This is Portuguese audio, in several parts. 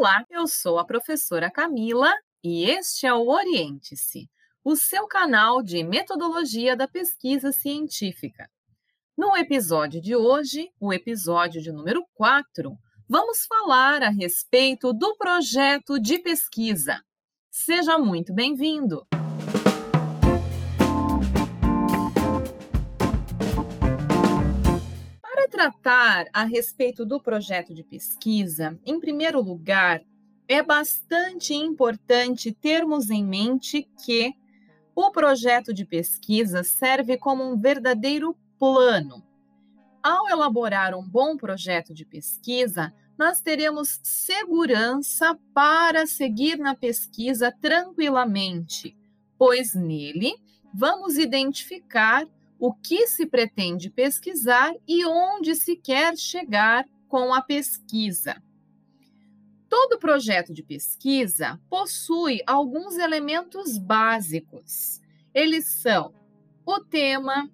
Olá, eu sou a professora Camila e este é o Oriente-se, o seu canal de metodologia da pesquisa científica. No episódio de hoje, o episódio de número 4, vamos falar a respeito do projeto de pesquisa. Seja muito bem-vindo! Tratar a respeito do projeto de pesquisa, em primeiro lugar, é bastante importante termos em mente que o projeto de pesquisa serve como um verdadeiro plano. Ao elaborar um bom projeto de pesquisa, nós teremos segurança para seguir na pesquisa tranquilamente, pois nele vamos identificar o que se pretende pesquisar e onde se quer chegar com a pesquisa. Todo projeto de pesquisa possui alguns elementos básicos. Eles são o tema,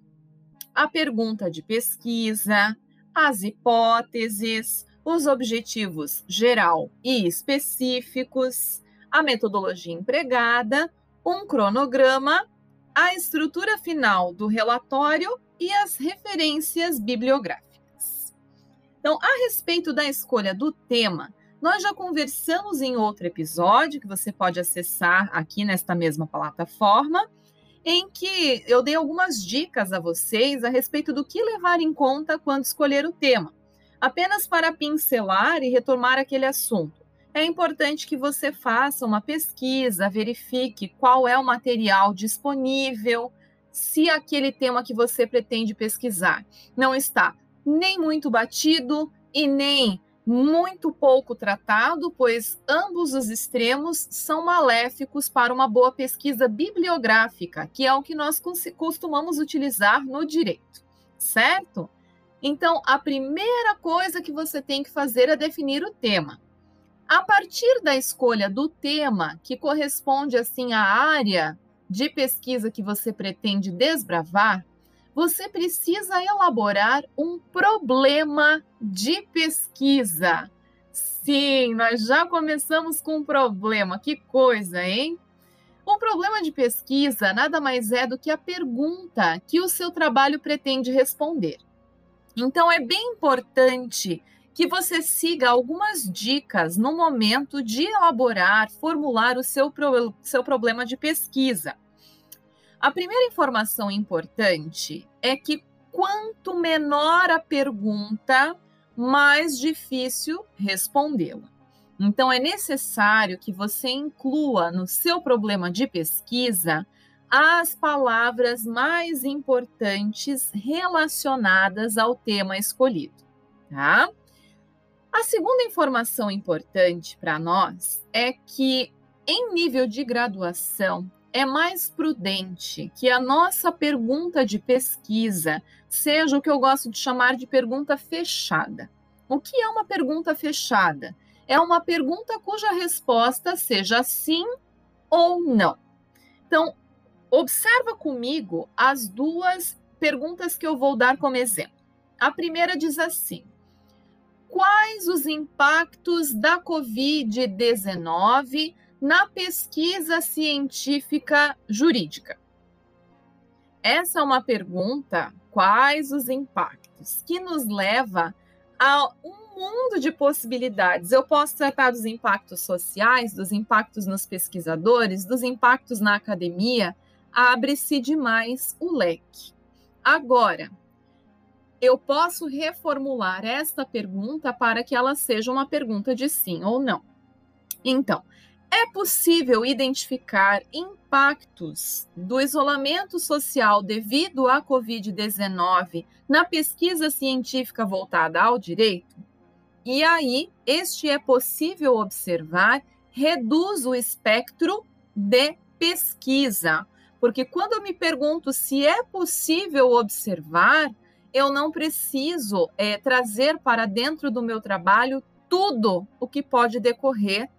a pergunta de pesquisa, as hipóteses, os objetivos geral e específicos, a metodologia empregada, um cronograma, a estrutura final do relatório e as referências bibliográficas. Então, a respeito da escolha do tema, nós já conversamos em outro episódio que você pode acessar aqui nesta mesma plataforma em que eu dei algumas dicas a vocês a respeito do que levar em conta quando escolher o tema. Apenas para pincelar e retomar aquele assunto. É importante que você faça uma pesquisa, verifique qual é o material disponível, se aquele tema que você pretende pesquisar não está nem muito batido e nem muito pouco tratado, pois ambos os extremos são maléficos para uma boa pesquisa bibliográfica, que é o que nós costumamos utilizar no direito, certo? Então, a primeira coisa que você tem que fazer é definir o tema. A partir da escolha do tema, que corresponde assim à área de pesquisa que você pretende desbravar, você precisa elaborar um problema de pesquisa. Sim, nós já começamos com um problema. Que coisa, hein? O problema de pesquisa nada mais é do que a pergunta que o seu trabalho pretende responder. Então, é bem importante que você siga algumas dicas no momento de elaborar, formular o seu, pro, seu problema de pesquisa. A primeira informação importante é que quanto menor a pergunta, mais difícil respondê-la. Então, é necessário que você inclua no seu problema de pesquisa as palavras mais importantes relacionadas ao tema escolhido, tá? A segunda informação importante para nós é que, em nível de graduação, é mais prudente que a nossa pergunta de pesquisa seja o que eu gosto de chamar de pergunta fechada. O que é uma pergunta fechada? É uma pergunta cuja resposta seja sim ou não. Então, observa comigo as duas perguntas que eu vou dar como exemplo. A primeira diz assim: Quais os impactos da Covid-19 na pesquisa científica jurídica? Essa é uma pergunta, quais os impactos, que nos leva a um mundo de possibilidades. Eu posso tratar dos impactos sociais, dos impactos nos pesquisadores, dos impactos na academia, abre-se demais o leque. Agora, eu posso reformular esta pergunta para que ela seja uma pergunta de sim ou não. Então, é possível identificar impactos do isolamento social devido à Covid-19 na pesquisa científica voltada ao direito? E aí, este é possível observar reduz o espectro de pesquisa. Porque quando eu me pergunto se é possível observar, eu não preciso é, trazer para dentro do meu trabalho tudo o que pode decorrer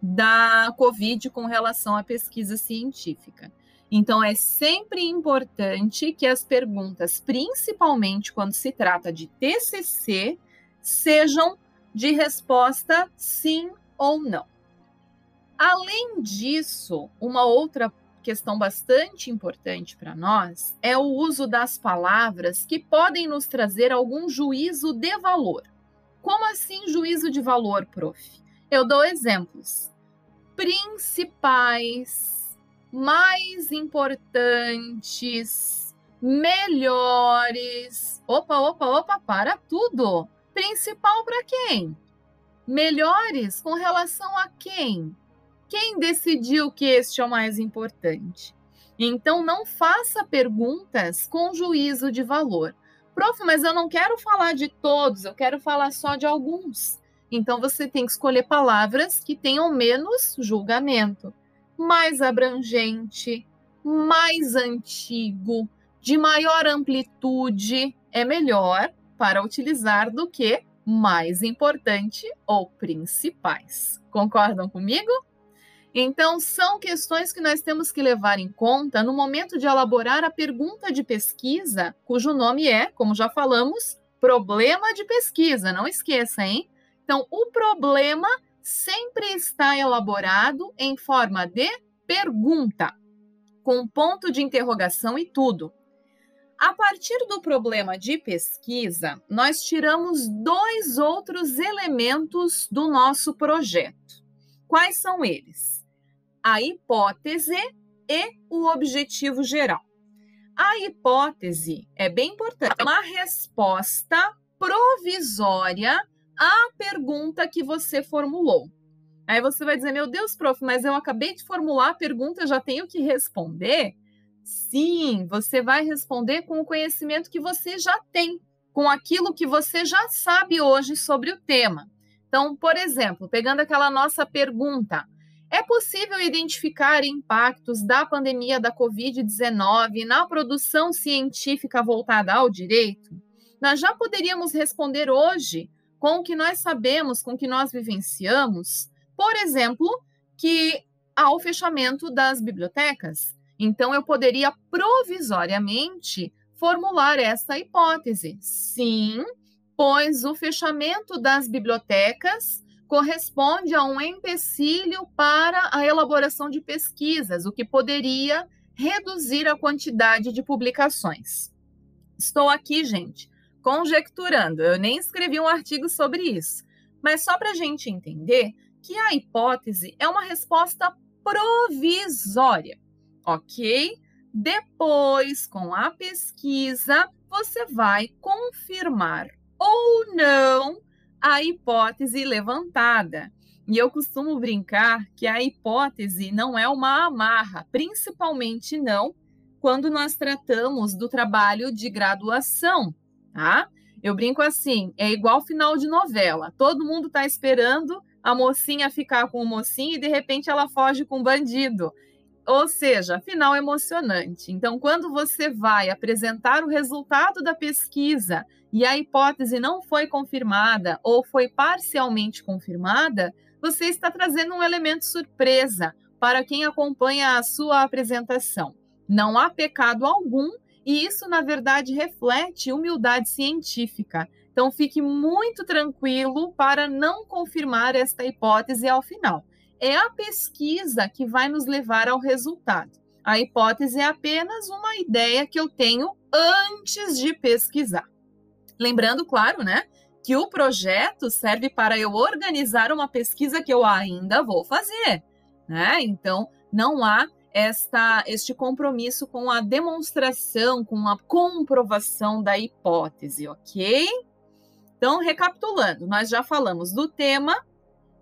da Covid com relação à pesquisa científica. Então, é sempre importante que as perguntas, principalmente quando se trata de TCC, sejam de resposta sim ou não. Além disso, uma outra questão bastante importante para nós é o uso das palavras que podem nos trazer algum juízo de valor. Como assim juízo de valor, prof? Eu dou exemplos. Principais, mais importantes, melhores. Opa, opa, opa, para tudo. Principal para quem? Melhores com relação a quem? Quem decidiu que este é o mais importante? Então, não faça perguntas com juízo de valor. Prof, mas eu não quero falar de todos, eu quero falar só de alguns. Então, você tem que escolher palavras que tenham menos julgamento, mais abrangente, mais antigo, de maior amplitude, é melhor para utilizar do que mais importante ou principais. Concordam comigo? Então, são questões que nós temos que levar em conta no momento de elaborar a pergunta de pesquisa, cujo nome é, como já falamos, problema de pesquisa. Não esqueça, hein? Então, o problema sempre está elaborado em forma de pergunta, com ponto de interrogação e tudo. A partir do problema de pesquisa, nós tiramos dois outros elementos do nosso projeto. Quais são eles? A hipótese e o objetivo geral. A hipótese é bem importante, é uma resposta provisória à pergunta que você formulou. Aí você vai dizer: Meu Deus, prof, mas eu acabei de formular a pergunta, já tenho que responder? Sim, você vai responder com o conhecimento que você já tem, com aquilo que você já sabe hoje sobre o tema. Então, por exemplo, pegando aquela nossa pergunta, é possível identificar impactos da pandemia da Covid-19 na produção científica voltada ao direito? Nós já poderíamos responder hoje com o que nós sabemos, com o que nós vivenciamos, por exemplo, que há o fechamento das bibliotecas. Então, eu poderia provisoriamente formular essa hipótese. Sim, pois o fechamento das bibliotecas corresponde a um empecilho para a elaboração de pesquisas, o que poderia reduzir a quantidade de publicações. Estou aqui, gente, conjecturando, eu nem escrevi um artigo sobre isso, mas só para a gente entender que a hipótese é uma resposta provisória, ok? Depois, com a pesquisa, você vai confirmar ou não a hipótese levantada. E eu costumo brincar que a hipótese não é uma amarra, principalmente não quando nós tratamos do trabalho de graduação, tá? Eu brinco assim, é igual final de novela. Todo mundo está esperando a mocinha ficar com o mocinho e de repente ela foge com o bandido. Ou seja, final emocionante. Então, quando você vai apresentar o resultado da pesquisa e a hipótese não foi confirmada ou foi parcialmente confirmada, você está trazendo um elemento surpresa para quem acompanha a sua apresentação. Não há pecado algum e isso, na verdade, reflete humildade científica. Então, fique muito tranquilo para não confirmar esta hipótese ao final. É a pesquisa que vai nos levar ao resultado. A hipótese é apenas uma ideia que eu tenho antes de pesquisar. Lembrando, claro, né, que o projeto serve para eu organizar uma pesquisa que eu ainda vou fazer, né? Então, não há esta, este compromisso com a demonstração, com a comprovação da hipótese, ok? Então, recapitulando, nós já falamos do tema,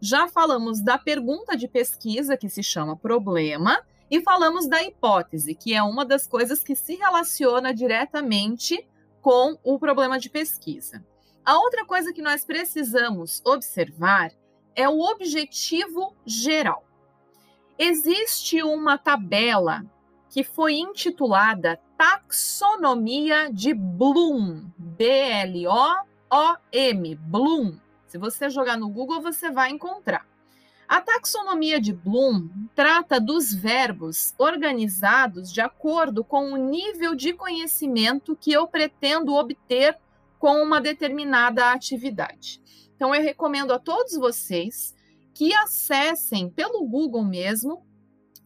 já falamos da pergunta de pesquisa, que se chama problema, e falamos da hipótese, que é uma das coisas que se relaciona diretamente com o problema de pesquisa. A outra coisa que nós precisamos observar é o objetivo geral. Existe uma tabela que foi intitulada Taxonomia de Bloom, B-L-O-O-M, Bloom. Se você jogar no Google, você vai encontrar. A taxonomia de Bloom trata dos verbos organizados de acordo com o nível de conhecimento que eu pretendo obter com uma determinada atividade. Então, eu recomendo a todos vocês que acessem pelo Google mesmo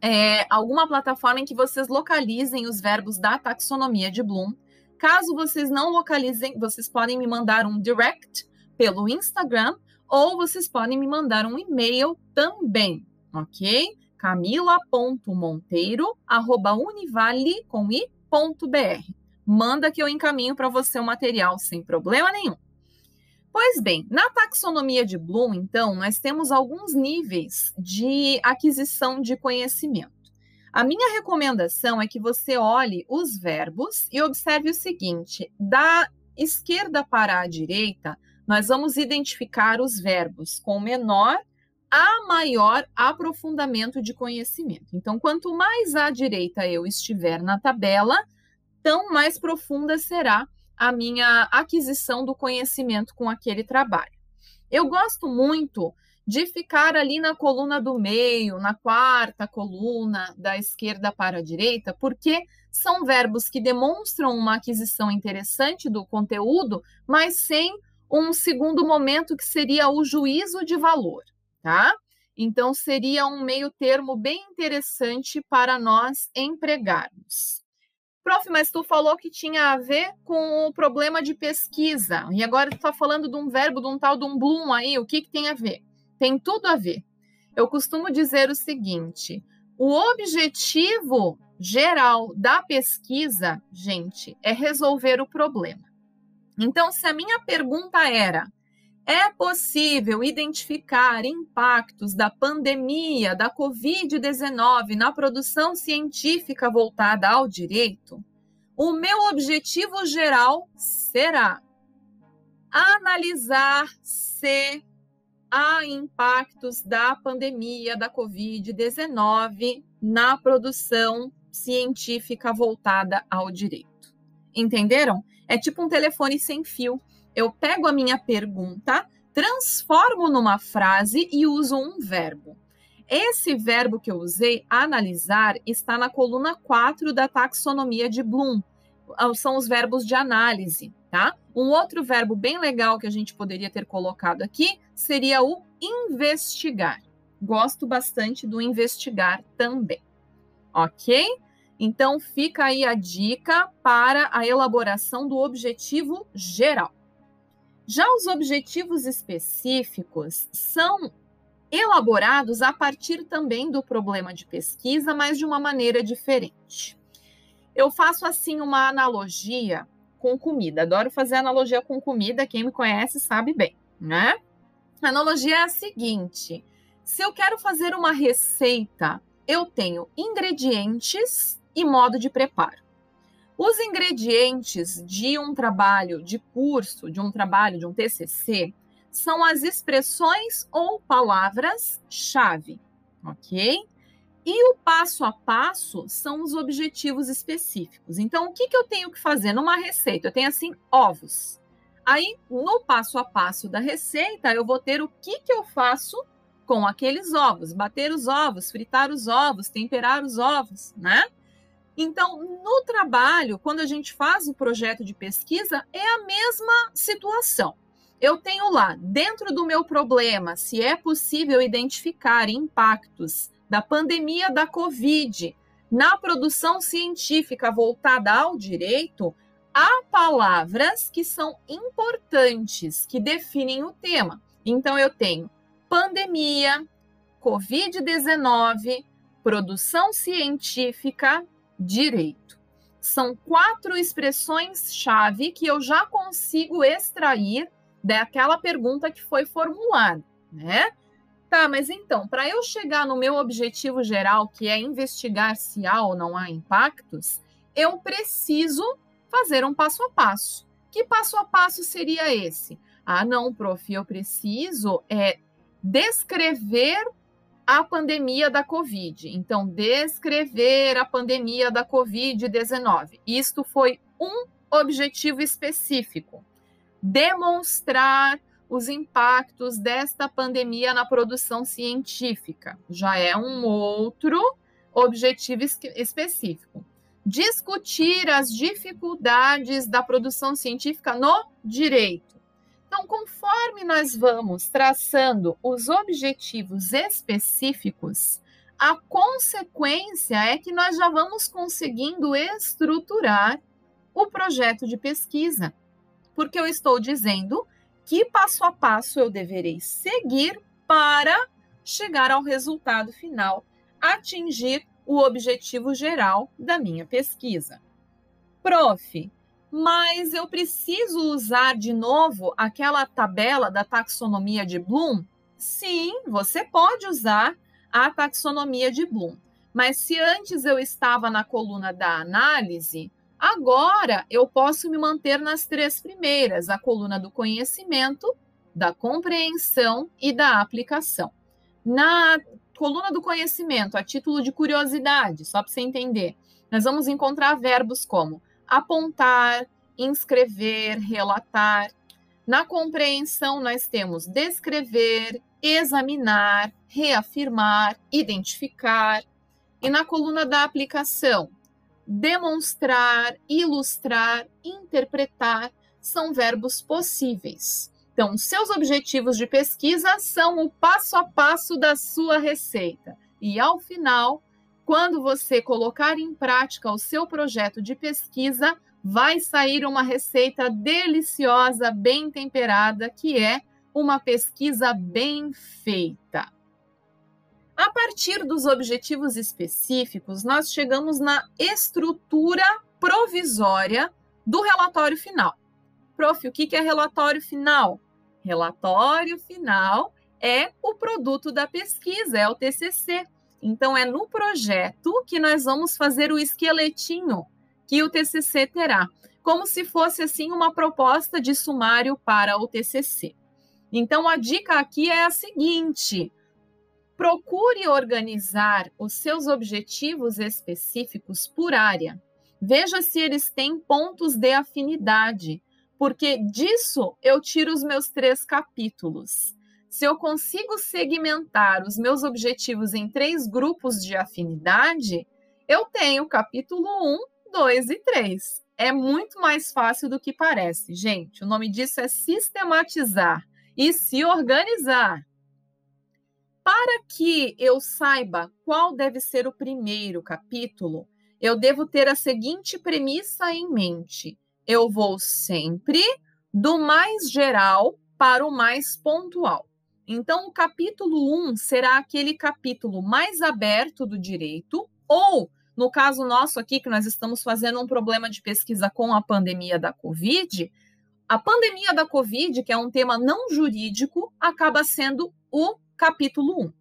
é, alguma plataforma em que vocês localizem os verbos da taxonomia de Bloom. Caso vocês não localizem, vocês podem me mandar um direct pelo Instagram ou vocês podem me mandar um e-mail também, ok? camila.monteiro@univale.br. Manda que eu encaminho para você o material sem problema nenhum. Pois bem, na taxonomia de Bloom, então, nós temos alguns níveis de aquisição de conhecimento. A minha recomendação é que você olhe os verbos e observe o seguinte: da esquerda para a direita, nós vamos identificar os verbos com menor a maior aprofundamento de conhecimento. Então, quanto mais à direita eu estiver na tabela, tão mais profunda será a minha aquisição do conhecimento com aquele trabalho. Eu gosto muito de ficar ali na coluna do meio, na quarta coluna, da esquerda para a direita, porque são verbos que demonstram uma aquisição interessante do conteúdo, mas sem um segundo momento que seria o juízo de valor, tá? Então, seria um meio termo bem interessante para nós empregarmos. Prof, mas tu falou que tinha a ver com o problema de pesquisa, e agora tu está falando de um verbo, de um tal de um Bloom aí, o que, que tem a ver? Tem tudo a ver. Eu costumo dizer o seguinte: o objetivo geral da pesquisa, gente, é resolver o problema. Então, se a minha pergunta era: é possível identificar impactos da pandemia da Covid-19 na produção científica voltada ao direito? O meu objetivo geral será analisar se há impactos da pandemia da Covid-19 na produção científica voltada ao direito. Entenderam? É tipo um telefone sem fio eu pego a minha pergunta, transformo numa frase e uso um verbo. Esse verbo que eu usei, analisar, está na coluna 4 da taxonomia de Bloom. Ah, são os verbos de análise, tá? Um outro verbo bem legal que a gente poderia ter colocado aqui seria o investigar. Gosto bastante do investigar também. Ok? Então, fica aí a dica para a elaboração do objetivo geral. Já os objetivos específicos são elaborados a partir também do problema de pesquisa, mas de uma maneira diferente. Eu faço assim uma analogia com comida. Adoro fazer analogia com comida, quem me conhece sabe bem, né? A analogia é a seguinte: se eu quero fazer uma receita, eu tenho ingredientes e modo de preparo. Os ingredientes de um trabalho de curso, de um trabalho de um TCC, são as expressões ou palavras-chave, ok? E o passo a passo são os objetivos específicos. Então, o que, que eu tenho que fazer numa receita? Eu tenho assim ovos. Aí, no passo a passo da receita, eu vou ter o que, que eu faço com aqueles ovos: bater os ovos, fritar os ovos, temperar os ovos, né? Então, no trabalho, quando a gente faz o projeto de pesquisa, é a mesma situação. Eu tenho lá, dentro do meu problema, se é possível identificar impactos da pandemia da Covid na produção científica voltada ao direito, há palavras que são importantes, que definem o tema. Então, eu tenho pandemia, Covid-19, produção científica direito. São quatro expressões-chave que eu já consigo extrair daquela pergunta que foi formulada, né? Tá, mas então, para eu chegar no meu objetivo geral, que é investigar se há ou não há impactos, eu preciso fazer um passo a passo. Que passo a passo seria esse? Ah, não, prof, eu preciso é descrever a pandemia da Covid. Então, descrever a pandemia da Covid-19. Isto foi um objetivo específico. Demonstrar os impactos desta pandemia na produção científica. Já é um outro objetivo específico. Discutir as dificuldades da produção científica no direito. Então, conforme nós vamos traçando os objetivos específicos, a consequência é que nós já vamos conseguindo estruturar o projeto de pesquisa, porque eu estou dizendo que passo a passo eu deverei seguir para chegar ao resultado final, atingir o objetivo geral da minha pesquisa. Prof, mas eu preciso usar de novo aquela tabela da taxonomia de Bloom? Sim, você pode usar a taxonomia de Bloom. Mas se antes eu estava na coluna da análise, agora eu posso me manter nas três primeiras: a coluna do conhecimento, da compreensão e da aplicação. Na coluna do conhecimento, a título de curiosidade, só para você entender, nós vamos encontrar verbos como apontar, inscrever, relatar. Na compreensão, nós temos descrever, examinar, reafirmar, identificar. E na coluna da aplicação, demonstrar, ilustrar, interpretar são verbos possíveis. Então, seus objetivos de pesquisa são o passo a passo da sua receita. E ao final, quando você colocar em prática o seu projeto de pesquisa, vai sair uma receita deliciosa, bem temperada, que é uma pesquisa bem feita. A partir dos objetivos específicos, nós chegamos na estrutura provisória do relatório final. Prof, o que é relatório final? Relatório final é o produto da pesquisa, é o TCC. Então, é no projeto que nós vamos fazer o esqueletinho que o TCC terá, como se fosse assim uma proposta de sumário para o TCC. Então, a dica aqui é a seguinte: procure organizar os seus objetivos específicos por área. Veja se eles têm pontos de afinidade, porque disso eu tiro os meus três capítulos se eu consigo segmentar os meus objetivos em três grupos de afinidade, eu tenho capítulo 1, 2 e 3. É muito mais fácil do que parece. Gente, o nome disso é sistematizar e se organizar. Para que eu saiba qual deve ser o primeiro capítulo, eu devo ter a seguinte premissa em mente: eu vou sempre do mais geral para o mais pontual. Então, o capítulo 1 será aquele capítulo mais aberto do direito, ou, no caso nosso aqui, que nós estamos fazendo um problema de pesquisa com a pandemia da Covid, a pandemia da Covid, que é um tema não jurídico, acaba sendo o capítulo 1.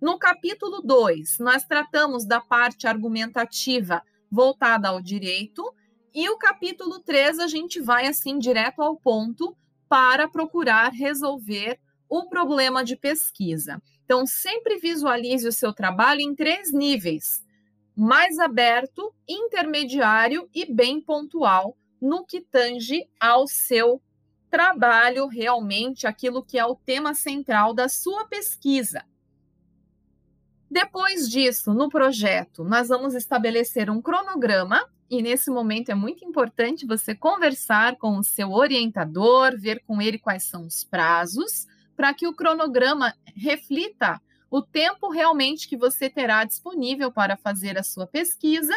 No capítulo 2, nós tratamos da parte argumentativa voltada ao direito, e o capítulo 3 a gente vai assim direto ao ponto para procurar resolver o problema de pesquisa. Então, sempre visualize o seu trabalho em três níveis: mais aberto, intermediário e bem pontual, no que tange ao seu trabalho, realmente aquilo que é o tema central da sua pesquisa. Depois disso, no projeto, nós vamos estabelecer um cronograma, e nesse momento é muito importante você conversar com o seu orientador, ver com ele quais são os prazos para que o cronograma reflita o tempo realmente que você terá disponível para fazer a sua pesquisa.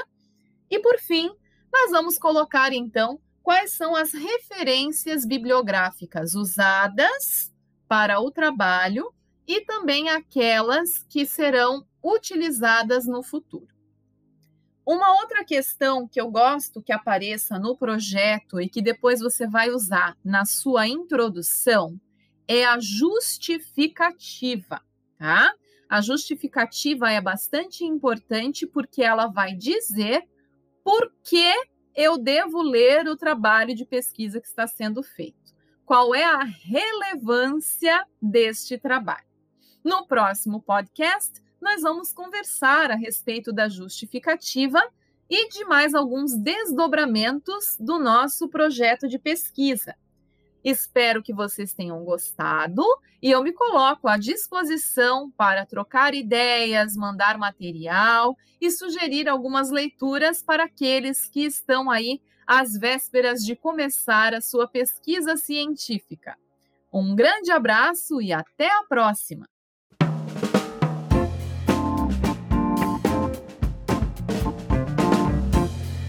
E por fim, nós vamos colocar então quais são as referências bibliográficas usadas para o trabalho e também aquelas que serão utilizadas no futuro. Uma outra questão que eu gosto que apareça no projeto e que depois você vai usar na sua introdução é a justificativa, tá? A justificativa é bastante importante porque ela vai dizer por que eu devo ler o trabalho de pesquisa que está sendo feito. Qual é a relevância deste trabalho? No próximo podcast, nós vamos conversar a respeito da justificativa e de mais alguns desdobramentos do nosso projeto de pesquisa. Espero que vocês tenham gostado e eu me coloco à disposição para trocar ideias, mandar material e sugerir algumas leituras para aqueles que estão aí às vésperas de começar a sua pesquisa científica. Um grande abraço e até a próxima!